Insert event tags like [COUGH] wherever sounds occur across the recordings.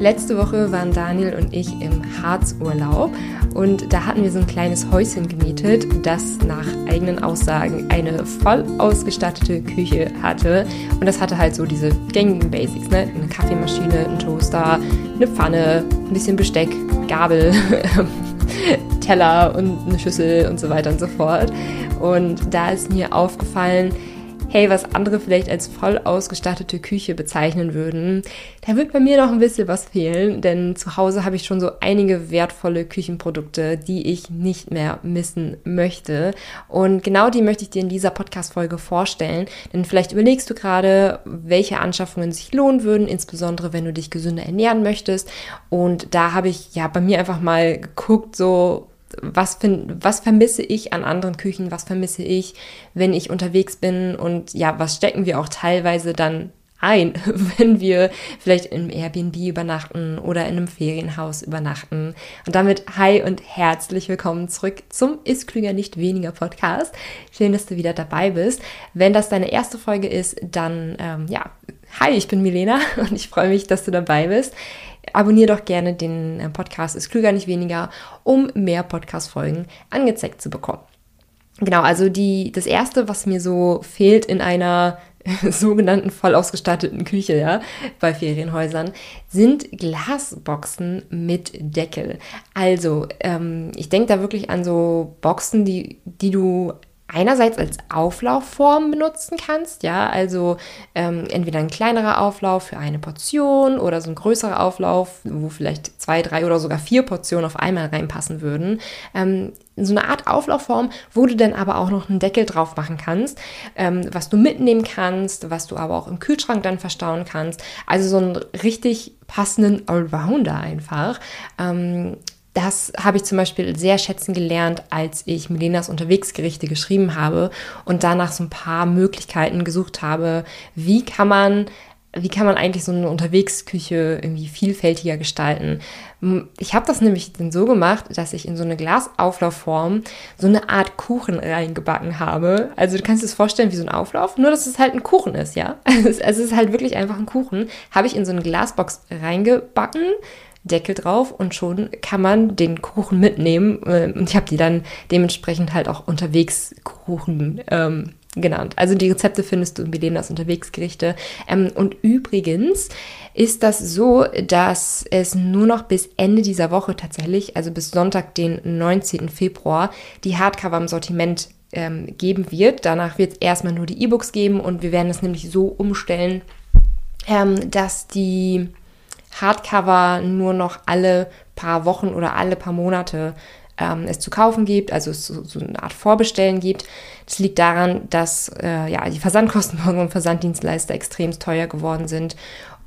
Letzte Woche waren Daniel und ich im Harzurlaub und da hatten wir so ein kleines Häuschen gemietet, das nach eigenen Aussagen eine voll ausgestattete Küche hatte. Und das hatte halt so diese gängigen Basics, ne? Eine Kaffeemaschine, ein Toaster, eine Pfanne, ein bisschen Besteck, Gabel, [LAUGHS] Teller und eine Schüssel und so weiter und so fort. Und da ist mir aufgefallen, hey, was andere vielleicht als voll ausgestattete Küche bezeichnen würden, da wird bei mir noch ein bisschen was fehlen, denn zu Hause habe ich schon so einige wertvolle Küchenprodukte, die ich nicht mehr missen möchte. Und genau die möchte ich dir in dieser Podcast-Folge vorstellen, denn vielleicht überlegst du gerade, welche Anschaffungen sich lohnen würden, insbesondere wenn du dich gesünder ernähren möchtest. Und da habe ich ja bei mir einfach mal geguckt, so was, find, was vermisse ich an anderen Küchen, was vermisse ich, wenn ich unterwegs bin und ja, was stecken wir auch teilweise dann ein, [LAUGHS] wenn wir vielleicht im Airbnb übernachten oder in einem Ferienhaus übernachten. Und damit hi und herzlich willkommen zurück zum Ist Klüger nicht weniger Podcast. Schön, dass du wieder dabei bist. Wenn das deine erste Folge ist, dann ähm, ja, hi, ich bin Milena [LAUGHS] und ich freue mich, dass du dabei bist abonniere doch gerne den äh, Podcast Ist klüger nicht weniger, um mehr Podcast-Folgen angezeigt zu bekommen. Genau, also die, das erste, was mir so fehlt in einer [LAUGHS] sogenannten voll ausgestatteten Küche, ja, bei Ferienhäusern, sind Glasboxen mit Deckel. Also, ähm, ich denke da wirklich an so Boxen, die, die du einerseits als Auflaufform benutzen kannst, ja, also ähm, entweder ein kleinerer Auflauf für eine Portion oder so ein größerer Auflauf, wo vielleicht zwei, drei oder sogar vier Portionen auf einmal reinpassen würden. Ähm, so eine Art Auflaufform, wo du dann aber auch noch einen Deckel drauf machen kannst, ähm, was du mitnehmen kannst, was du aber auch im Kühlschrank dann verstauen kannst. Also so einen richtig passenden Allrounder einfach. Ähm, das habe ich zum Beispiel sehr schätzen gelernt, als ich Milenas Unterwegsgerichte geschrieben habe und danach so ein paar Möglichkeiten gesucht habe, wie kann man wie kann man eigentlich so eine Unterwegsküche irgendwie vielfältiger gestalten? Ich habe das nämlich dann so gemacht, dass ich in so eine Glasauflaufform so eine Art Kuchen reingebacken habe. Also du kannst dir das vorstellen wie so ein Auflauf, nur dass es halt ein Kuchen ist, ja? [LAUGHS] Also es ist halt wirklich einfach ein Kuchen. Habe ich in so eine Glasbox reingebacken Deckel drauf und schon kann man den Kuchen mitnehmen. Ähm, und ich habe die dann dementsprechend halt auch unterwegs Kuchen ähm, genannt. Also die Rezepte findest du in Belenas Unterwegsgerichte. Ähm, und übrigens ist das so, dass es nur noch bis Ende dieser Woche tatsächlich, also bis Sonntag, den 19. Februar, die Hardcover im Sortiment ähm, geben wird. Danach wird es erstmal nur die E-Books geben und wir werden es nämlich so umstellen, ähm, dass die Hardcover nur noch alle paar Wochen oder alle paar Monate ähm, es zu kaufen gibt, also es so, so, eine Art Vorbestellen gibt. Das liegt daran, dass äh, ja, die Versandkosten von unserem Versanddienstleister extrem teuer geworden sind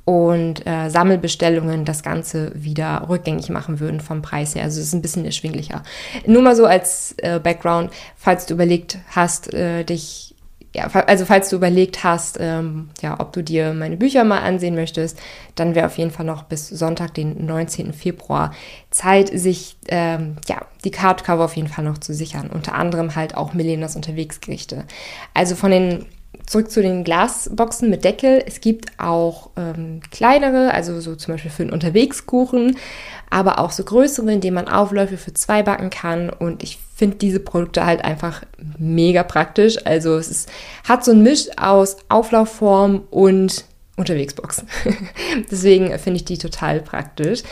und äh, Sammelbestellungen das Ganze wieder rückgängig machen würden vom Preis her. Also es ist ein bisschen erschwinglicher. Nur mal so als äh, Background, falls du überlegt hast, äh, dich ja, also falls du überlegt hast, ähm, ja, ob du dir meine Bücher mal ansehen möchtest, dann wäre auf jeden Fall noch bis Sonntag, den 19. Februar, Zeit, sich ähm, ja, die Cardcover auf jeden Fall noch zu sichern. Unter anderem halt auch Milenas Unterwegsgerichte. Also von den zurück zu den Glasboxen mit Deckel. Es gibt auch ähm, kleinere, also so zum Beispiel für einen Unterwegskuchen, aber auch so größere, in denen man Aufläufe für zwei backen kann. Und ich finde diese Produkte halt einfach mega praktisch. Also es ist, hat so ein Misch aus Auflaufform und Unterwegsboxen. [LAUGHS] Deswegen finde ich die total praktisch.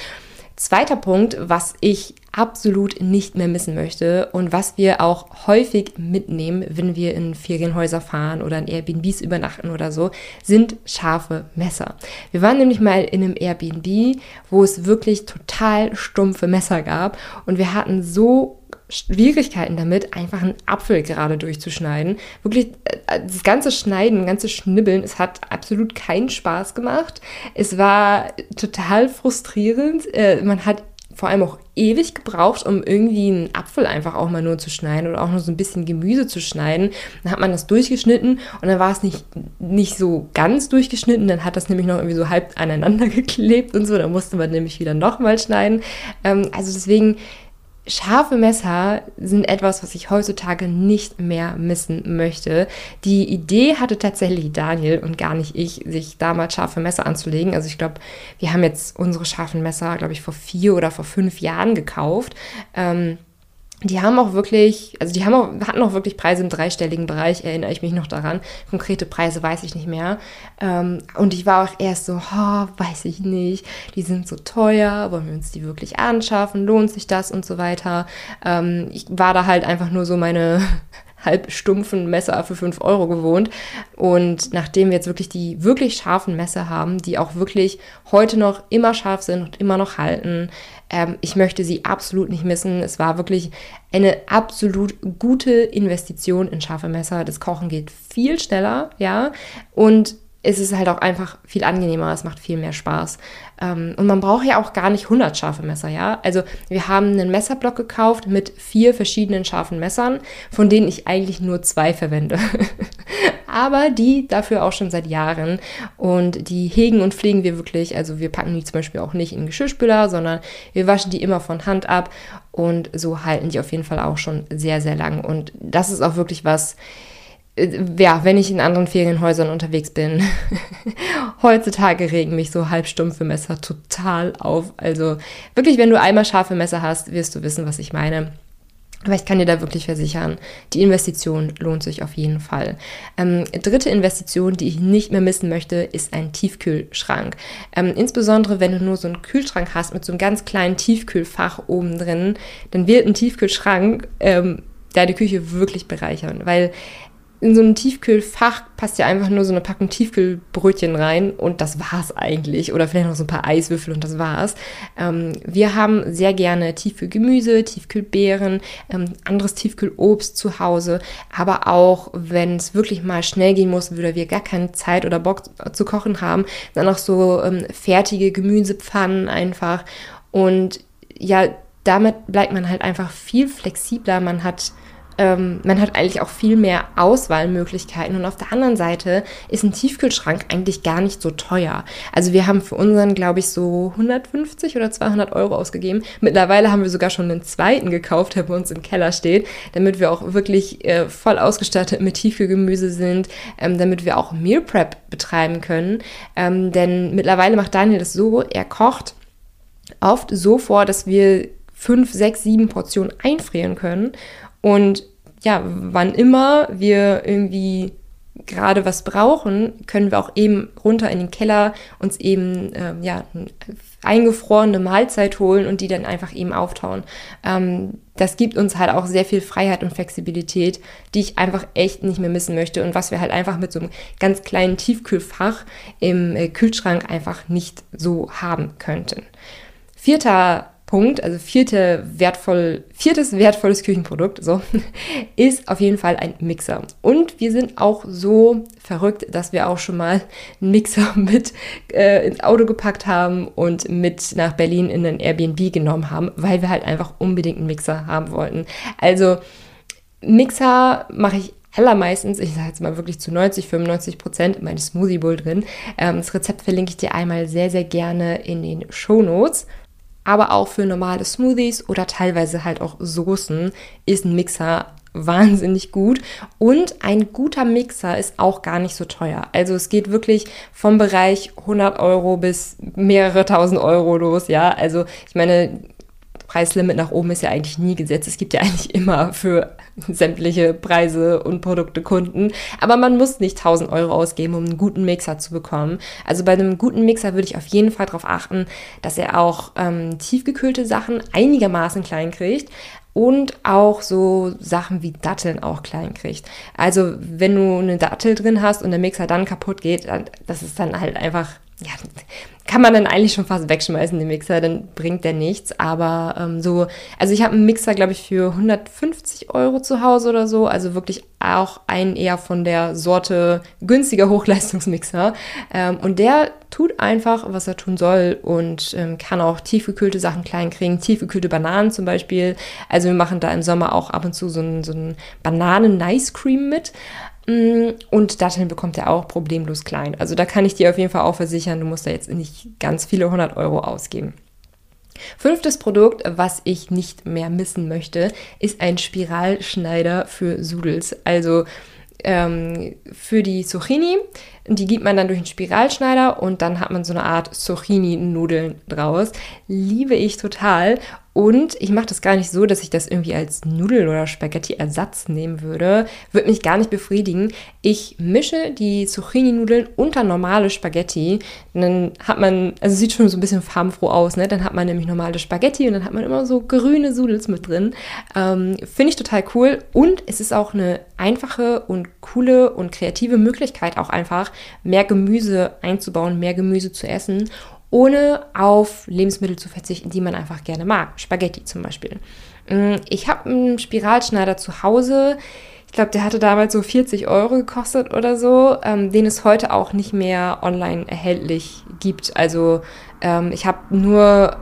Zweiter Punkt, was ich absolut nicht mehr missen möchte und was wir auch häufig mitnehmen, wenn wir in Ferienhäuser fahren oder in Airbnbs übernachten oder so, sind scharfe Messer. Wir waren nämlich mal in einem Airbnb, wo es wirklich total stumpfe Messer gab und wir hatten so Schwierigkeiten damit, einfach einen Apfel gerade durchzuschneiden. Wirklich, äh, das ganze Schneiden, das ganze Schnibbeln, es hat absolut keinen Spaß gemacht. Es war total frustrierend. Äh, man hat vor allem auch ewig gebraucht, um irgendwie einen Apfel einfach auch mal nur zu schneiden oder auch nur so ein bisschen Gemüse zu schneiden. Dann hat man das durchgeschnitten und dann war es nicht, nicht so ganz durchgeschnitten, dann hat das nämlich noch irgendwie so halb aneinander [LAUGHS] geklebt und so, dann musste man nämlich wieder nochmal schneiden. Ähm, also deswegen Scharfe Messer sind etwas, was ich heutzutage nicht mehr missen möchte. Die Idee hatte tatsächlich Daniel und gar nicht ich, sich damals scharfe Messer anzulegen. Also ich glaube, wir haben jetzt unsere scharfen Messer, glaube ich, vor vier oder vor fünf Jahren gekauft. Ähm, die haben auch wirklich, also die haben auch, hatten auch wirklich Preise im dreistelligen Bereich, erinnere ich mich noch daran. Konkrete Preise weiß ich nicht mehr. Ähm, und ich war auch erst so, oh, weiß ich nicht, die sind so teuer, wollen wir uns die wirklich anschaffen, lohnt sich das und so weiter. Ähm, ich war da halt einfach nur so meine halbstumpfen Messer für 5 Euro gewohnt. Und nachdem wir jetzt wirklich die wirklich scharfen Messer haben, die auch wirklich heute noch immer scharf sind und immer noch halten, ähm, ich möchte sie absolut nicht missen. Es war wirklich eine absolut gute Investition in scharfe Messer. Das Kochen geht viel schneller, ja. Und ist es halt auch einfach viel angenehmer, es macht viel mehr Spaß. Ähm, und man braucht ja auch gar nicht 100 scharfe Messer, ja. Also wir haben einen Messerblock gekauft mit vier verschiedenen scharfen Messern, von denen ich eigentlich nur zwei verwende. [LAUGHS] Aber die dafür auch schon seit Jahren und die hegen und pflegen wir wirklich. Also wir packen die zum Beispiel auch nicht in Geschirrspüler, sondern wir waschen die immer von Hand ab und so halten die auf jeden Fall auch schon sehr, sehr lang. Und das ist auch wirklich was, ja, wenn ich in anderen Ferienhäusern unterwegs bin, [LAUGHS] heutzutage regen mich so halbstumpfe Messer total auf. Also wirklich, wenn du einmal scharfe Messer hast, wirst du wissen, was ich meine. Aber ich kann dir da wirklich versichern, die Investition lohnt sich auf jeden Fall. Ähm, dritte Investition, die ich nicht mehr missen möchte, ist ein Tiefkühlschrank. Ähm, insbesondere wenn du nur so einen Kühlschrank hast mit so einem ganz kleinen Tiefkühlfach oben drin, dann wird ein Tiefkühlschrank ähm, deine Küche wirklich bereichern, weil in so ein Tiefkühlfach passt ja einfach nur so eine Packung Tiefkühlbrötchen rein und das war's eigentlich. Oder vielleicht noch so ein paar Eiswürfel und das war's. Ähm, wir haben sehr gerne Tiefkühlgemüse, Tiefkühlbeeren, ähm, anderes Tiefkühlobst zu Hause. Aber auch, wenn es wirklich mal schnell gehen muss, oder wir gar keine Zeit oder Bock zu kochen haben, dann auch so ähm, fertige Gemüsepfannen einfach. Und ja, damit bleibt man halt einfach viel flexibler. Man hat ähm, man hat eigentlich auch viel mehr Auswahlmöglichkeiten. Und auf der anderen Seite ist ein Tiefkühlschrank eigentlich gar nicht so teuer. Also wir haben für unseren, glaube ich, so 150 oder 200 Euro ausgegeben. Mittlerweile haben wir sogar schon einen zweiten gekauft, der bei uns im Keller steht, damit wir auch wirklich äh, voll ausgestattet mit Tiefkühlgemüse sind, ähm, damit wir auch Meal Prep betreiben können. Ähm, denn mittlerweile macht Daniel das so, er kocht oft so vor, dass wir fünf, sechs, sieben Portionen einfrieren können und ja, wann immer wir irgendwie gerade was brauchen, können wir auch eben runter in den Keller uns eben äh, ja eingefrorene Mahlzeit holen und die dann einfach eben auftauen. Ähm, das gibt uns halt auch sehr viel Freiheit und Flexibilität, die ich einfach echt nicht mehr missen möchte und was wir halt einfach mit so einem ganz kleinen Tiefkühlfach im äh, Kühlschrank einfach nicht so haben könnten. Vierter Punkt, also vierte wertvoll, viertes wertvolles Küchenprodukt, so, [LAUGHS] ist auf jeden Fall ein Mixer. Und wir sind auch so verrückt, dass wir auch schon mal einen Mixer [LAUGHS] mit äh, ins Auto gepackt haben und mit nach Berlin in ein Airbnb genommen haben, weil wir halt einfach unbedingt einen Mixer haben wollten. Also Mixer mache ich allermeistens, ich sage jetzt mal wirklich zu 90, 95 Prozent in meinem Smoothie Bowl drin. Ähm, das Rezept verlinke ich dir einmal sehr, sehr gerne in den Show Notes aber auch für normale Smoothies oder teilweise halt auch Soßen ist ein Mixer [LAUGHS] wahnsinnig gut. Und ein guter Mixer ist auch gar nicht so teuer. Also es geht wirklich vom Bereich 100 Euro bis mehrere tausend Euro los, ja. Also ich meine, Preislimit nach oben ist ja eigentlich nie gesetzt. Es gibt ja eigentlich immer für sämtliche Preise und Produkte Kunden. Aber man muss nicht 1000 Euro ausgeben, um einen guten Mixer zu bekommen. Also bei einem guten Mixer würde ich auf jeden Fall darauf achten, dass er auch ähm, tiefgekühlte Sachen einigermaßen klein kriegt, und auch so Sachen wie Datteln auch klein kriegt. Also wenn du eine Dattel drin hast und der Mixer dann kaputt geht, das ist dann halt einfach ja, kann man dann eigentlich schon fast wegschmeißen, den Mixer, dann bringt der nichts. Aber ähm, so, also ich habe einen Mixer, glaube ich, für 150 Euro zu Hause oder so. Also wirklich auch einen eher von der Sorte günstiger Hochleistungsmixer. Ähm, und der tut einfach, was er tun soll und ähm, kann auch tiefgekühlte Sachen klein kriegen, tiefgekühlte Bananen zum Beispiel. Also wir machen da im Sommer auch ab und zu so einen, so einen Bananen-Nice Cream mit. Mm, und Datteln bekommt er auch problemlos klein. Also da kann ich dir auf jeden Fall auch versichern, du musst da jetzt nicht ganz viele hundert Euro ausgeben. Fünftes Produkt, was ich nicht mehr missen möchte, ist ein Spiralschneider für Sudels. Also ähm, für die Zucchini. Die gibt man dann durch einen Spiralschneider und dann hat man so eine Art Zucchini-Nudeln draus. Liebe ich total. Und ich mache das gar nicht so, dass ich das irgendwie als Nudel- oder Spaghetti-Ersatz nehmen würde. Würde mich gar nicht befriedigen. Ich mische die Zucchini-Nudeln unter normale Spaghetti. dann hat man, also sieht schon so ein bisschen farbenfroh aus, ne? Dann hat man nämlich normale Spaghetti und dann hat man immer so grüne Sudels mit drin. Ähm, Finde ich total cool. Und es ist auch eine einfache und coole und kreative Möglichkeit, auch einfach mehr Gemüse einzubauen, mehr Gemüse zu essen ohne auf Lebensmittel zu verzichten, die man einfach gerne mag. Spaghetti zum Beispiel. Mm, ich habe einen Spiralschneider zu Hause. Ich glaube, der hatte damals so 40 Euro gekostet oder so, ähm, den es heute auch nicht mehr online erhältlich gibt. Also ähm, ich habe nur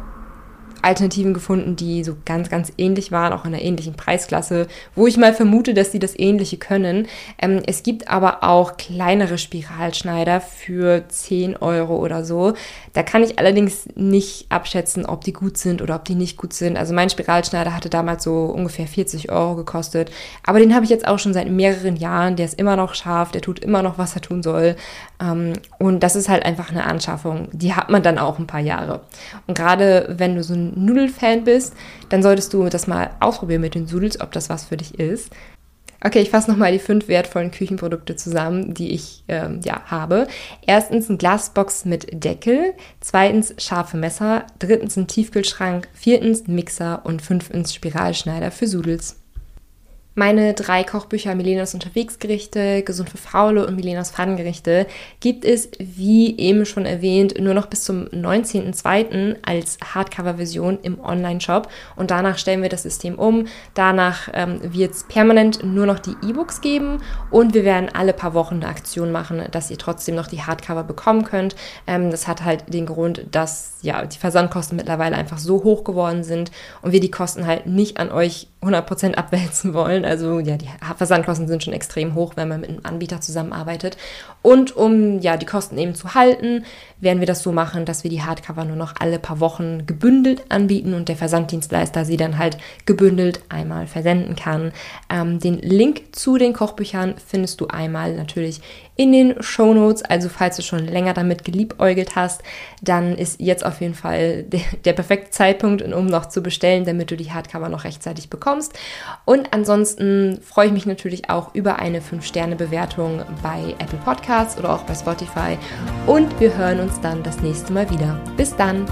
Alternativen gefunden, die so ganz, ganz ähnlich waren, auch in einer ähnlichen Preisklasse, wo ich mal vermute, dass sie das Ähnliche können. Ähm, es gibt aber auch kleinere Spiralschneider für 10 Euro oder so. Da kann ich allerdings nicht abschätzen, ob die gut sind oder ob die nicht gut sind. Also mein Spiralschneider hatte damals so ungefähr 40 Euro gekostet. Aber den habe ich jetzt auch schon seit mehreren Jahren. Der ist immer noch scharf, der tut immer noch, was er tun soll. Ähm, und das ist halt einfach eine Anschaffung. Die hat man dann auch ein paar Jahre. Und gerade wenn du so Nudelfan bist, dann solltest du das mal ausprobieren mit den Sudels, ob das was für dich ist. Okay, ich fasse nochmal die fünf wertvollen Küchenprodukte zusammen, die ich ähm, ja, habe. Erstens ein Glasbox mit Deckel, zweitens scharfe Messer, drittens ein Tiefkühlschrank, viertens ein Mixer und fünftens Spiralschneider für Sudels. Meine drei Kochbücher Milenas Unterwegsgerichte, Gesund für Faule und Milenas Pfannengerichte gibt es, wie eben schon erwähnt, nur noch bis zum 19.02. als Hardcover-Version im Online-Shop und danach stellen wir das System um. Danach ähm, wird es permanent nur noch die E-Books geben und wir werden alle paar Wochen eine Aktion machen, dass ihr trotzdem noch die Hardcover bekommen könnt. Ähm, das hat halt den Grund, dass ja die Versandkosten mittlerweile einfach so hoch geworden sind und wir die Kosten halt nicht an euch 100% abwälzen wollen. Also ja, die Versandkosten sind schon extrem hoch, wenn man mit einem Anbieter zusammenarbeitet. Und um ja die Kosten eben zu halten, werden wir das so machen, dass wir die Hardcover nur noch alle paar Wochen gebündelt anbieten und der Versanddienstleister sie dann halt gebündelt einmal versenden kann. Ähm, den Link zu den Kochbüchern findest du einmal natürlich in den Show Notes. Also falls du schon länger damit geliebäugelt hast, dann ist jetzt auf jeden Fall der, der perfekte Zeitpunkt, um noch zu bestellen, damit du die Hardcover noch rechtzeitig bekommst. Und ansonsten freue ich mich natürlich auch über eine 5-Sterne-Bewertung bei Apple Podcasts oder auch bei Spotify. Und wir hören uns dann das nächste Mal wieder. Bis dann!